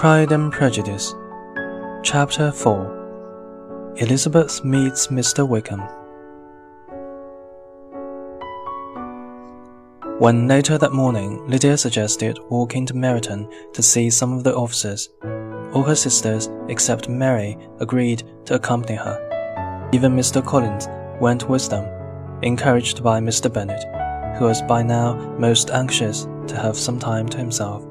Pride and Prejudice, Chapter 4 Elizabeth Meets Mr. Wickham. When later that morning Lydia suggested walking to Meryton to see some of the officers, all her sisters except Mary agreed to accompany her. Even Mr. Collins went with them, encouraged by Mr. Bennet, who was by now most anxious to have some time to himself.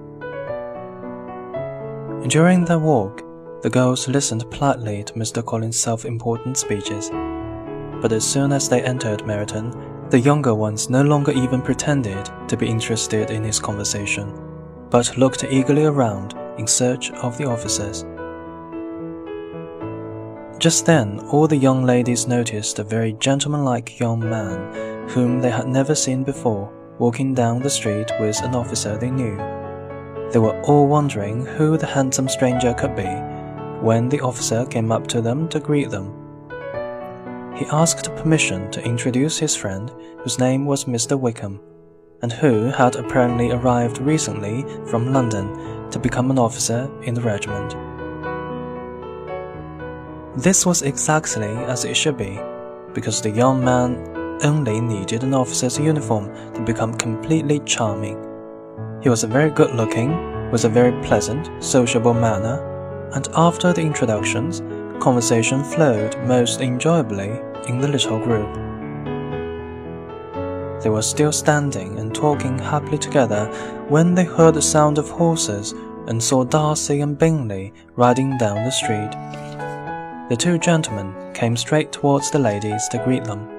During their walk, the girls listened politely to Mr. Collins' self important speeches. But as soon as they entered Meryton, the younger ones no longer even pretended to be interested in his conversation, but looked eagerly around in search of the officers. Just then, all the young ladies noticed a very gentlemanlike young man, whom they had never seen before, walking down the street with an officer they knew. They were all wondering who the handsome stranger could be when the officer came up to them to greet them. He asked permission to introduce his friend, whose name was Mr. Wickham, and who had apparently arrived recently from London to become an officer in the regiment. This was exactly as it should be, because the young man only needed an officer's uniform to become completely charming. He was a very good looking, with a very pleasant, sociable manner, and after the introductions, conversation flowed most enjoyably in the little group. They were still standing and talking happily together when they heard the sound of horses and saw Darcy and Bingley riding down the street. The two gentlemen came straight towards the ladies to greet them.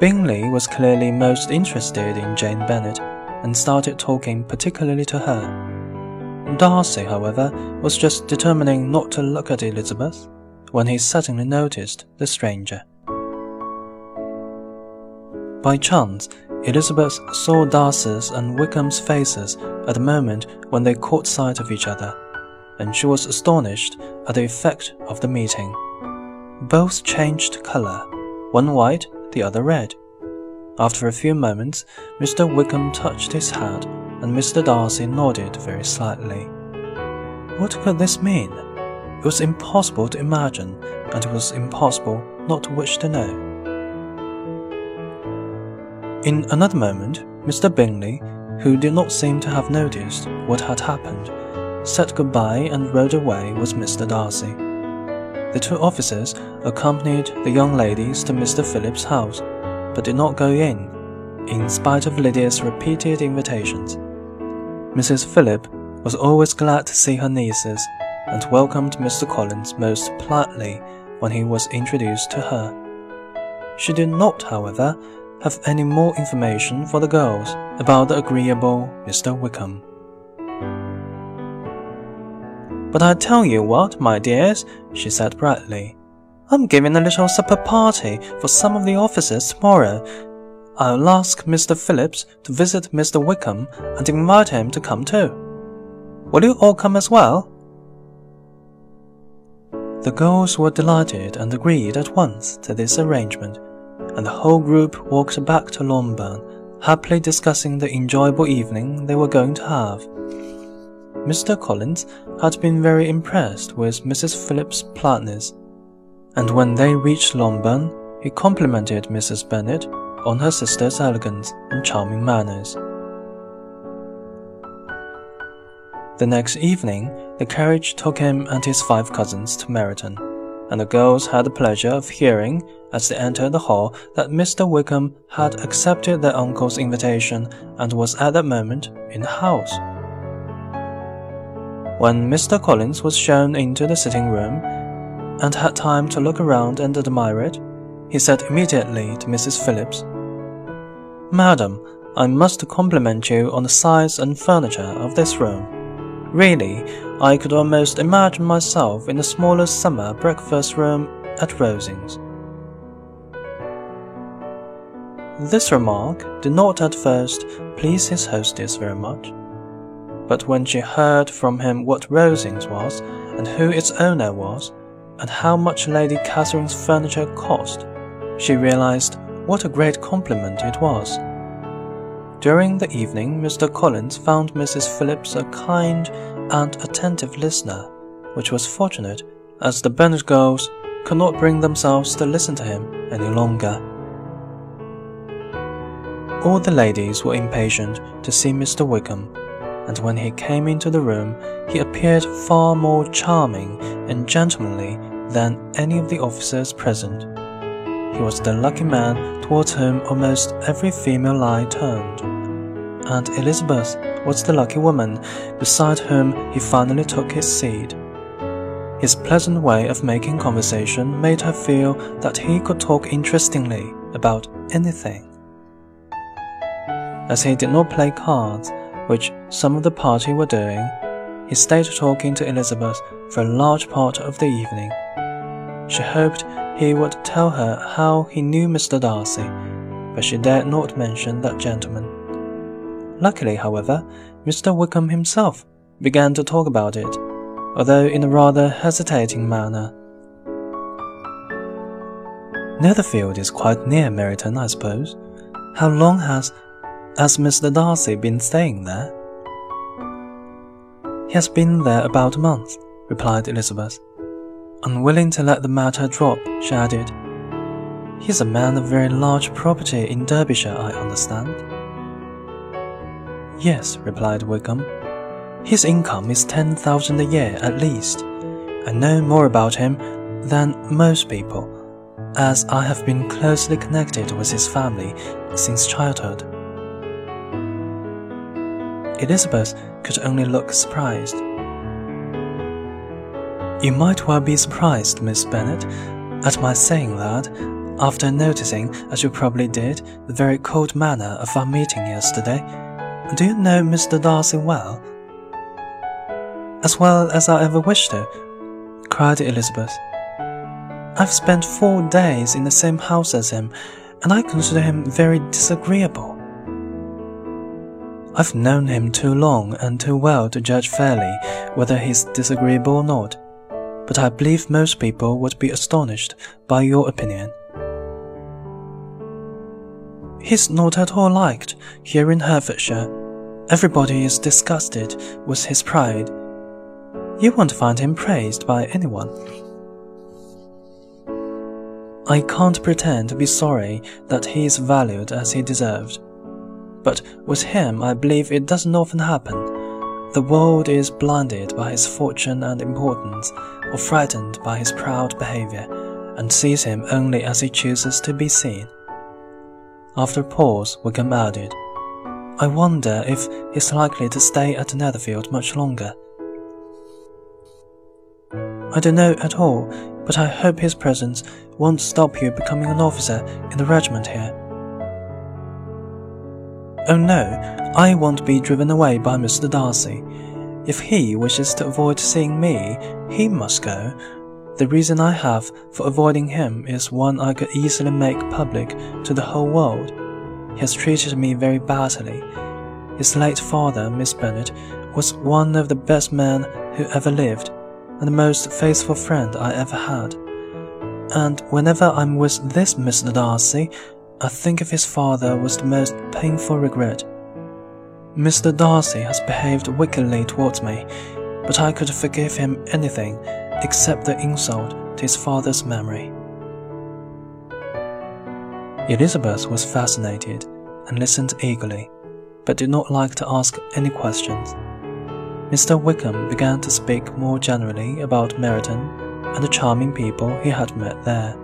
Bingley was clearly most interested in Jane Bennet and started talking particularly to her. Darcy, however, was just determining not to look at Elizabeth when he suddenly noticed the stranger. By chance, Elizabeth saw Darcy's and Wickham's faces at the moment when they caught sight of each other, and she was astonished at the effect of the meeting. Both changed color, one white the other red. After a few moments, Mr. Wickham touched his hat, and Mr. Darcy nodded very slightly. What could this mean? It was impossible to imagine, and it was impossible not to wish to know. In another moment, Mr. Bingley, who did not seem to have noticed what had happened, said goodbye and rode away with Mr. Darcy. The two officers accompanied the young ladies to Mr. Phillips's house, but did not go in, in spite of Lydia's repeated invitations. Mrs. Phillip was always glad to see her nieces, and welcomed Mr. Collins most politely when he was introduced to her. She did not, however, have any more information for the girls about the agreeable Mr. Wickham. But I tell you what, my dears, she said brightly. I'm giving a little supper party for some of the officers tomorrow. I'll ask Mr. Phillips to visit Mr. Wickham and invite him to come too. Will you all come as well? The girls were delighted and agreed at once to this arrangement, and the whole group walked back to Longbourn, happily discussing the enjoyable evening they were going to have. Mr. Collins had been very impressed with Mrs. Phillips's politeness, and when they reached Longbourn, he complimented Mrs. Bennet on her sister's elegance and charming manners. The next evening, the carriage took him and his five cousins to Meryton, and the girls had the pleasure of hearing, as they entered the hall, that Mr. Wickham had accepted their uncle's invitation and was at that moment in the house. When Mr. Collins was shown into the sitting room and had time to look around and admire it, he said immediately to Mrs. Phillips, Madam, I must compliment you on the size and furniture of this room. Really, I could almost imagine myself in the smallest summer breakfast room at Rosings. This remark did not at first please his hostess very much but when she heard from him what Rosings was, and who its owner was, and how much Lady Catherine's furniture cost, she realized what a great compliment it was. During the evening, Mr. Collins found Mrs. Phillips a kind and attentive listener, which was fortunate, as the Bennet girls could not bring themselves to listen to him any longer. All the ladies were impatient to see Mr. Wickham, and when he came into the room, he appeared far more charming and gentlemanly than any of the officers present. He was the lucky man towards whom almost every female eye turned, and Elizabeth was the lucky woman beside whom he finally took his seat. His pleasant way of making conversation made her feel that he could talk interestingly about anything. As he did not play cards, which some of the party were doing, he stayed talking to Elizabeth for a large part of the evening. She hoped he would tell her how he knew Mr. Darcy, but she dared not mention that gentleman. Luckily, however, Mr. Wickham himself began to talk about it, although in a rather hesitating manner. Netherfield is quite near Meryton, I suppose. How long has has Mr. Darcy been staying there? He has been there about a month, replied Elizabeth. Unwilling to let the matter drop, she added, He is a man of very large property in Derbyshire, I understand. Yes, replied Wickham. His income is ten thousand a year at least. I know more about him than most people, as I have been closely connected with his family since childhood. Elizabeth could only look surprised. You might well be surprised, Miss Bennet, at my saying that, after noticing, as you probably did, the very cold manner of our meeting yesterday. Do you know Mr. Darcy well? As well as I ever wished to, cried Elizabeth. I've spent four days in the same house as him, and I consider him very disagreeable. I've known him too long and too well to judge fairly whether he's disagreeable or not but I believe most people would be astonished by your opinion. He's not at all liked here in Hertfordshire. Everybody is disgusted with his pride. You won't find him praised by anyone. I can't pretend to be sorry that he is valued as he deserved. But with him, I believe it doesn't often happen the world is blinded by his fortune and importance, or frightened by his proud behavior, and sees him only as he chooses to be seen. After a pause, Wickham added, I wonder if he's likely to stay at Netherfield much longer. I don't know at all, but I hope his presence won't stop you becoming an officer in the regiment here. Oh no, I won't be driven away by Mr. Darcy. If he wishes to avoid seeing me, he must go. The reason I have for avoiding him is one I could easily make public to the whole world. He has treated me very badly. His late father, Miss Bennet, was one of the best men who ever lived, and the most faithful friend I ever had. And whenever I'm with this Mr. Darcy, I think of his father was the most painful regret. Mr. Darcy has behaved wickedly towards me, but I could forgive him anything except the insult to his father's memory. Elizabeth was fascinated and listened eagerly, but did not like to ask any questions. Mr. Wickham began to speak more generally about Meryton and the charming people he had met there.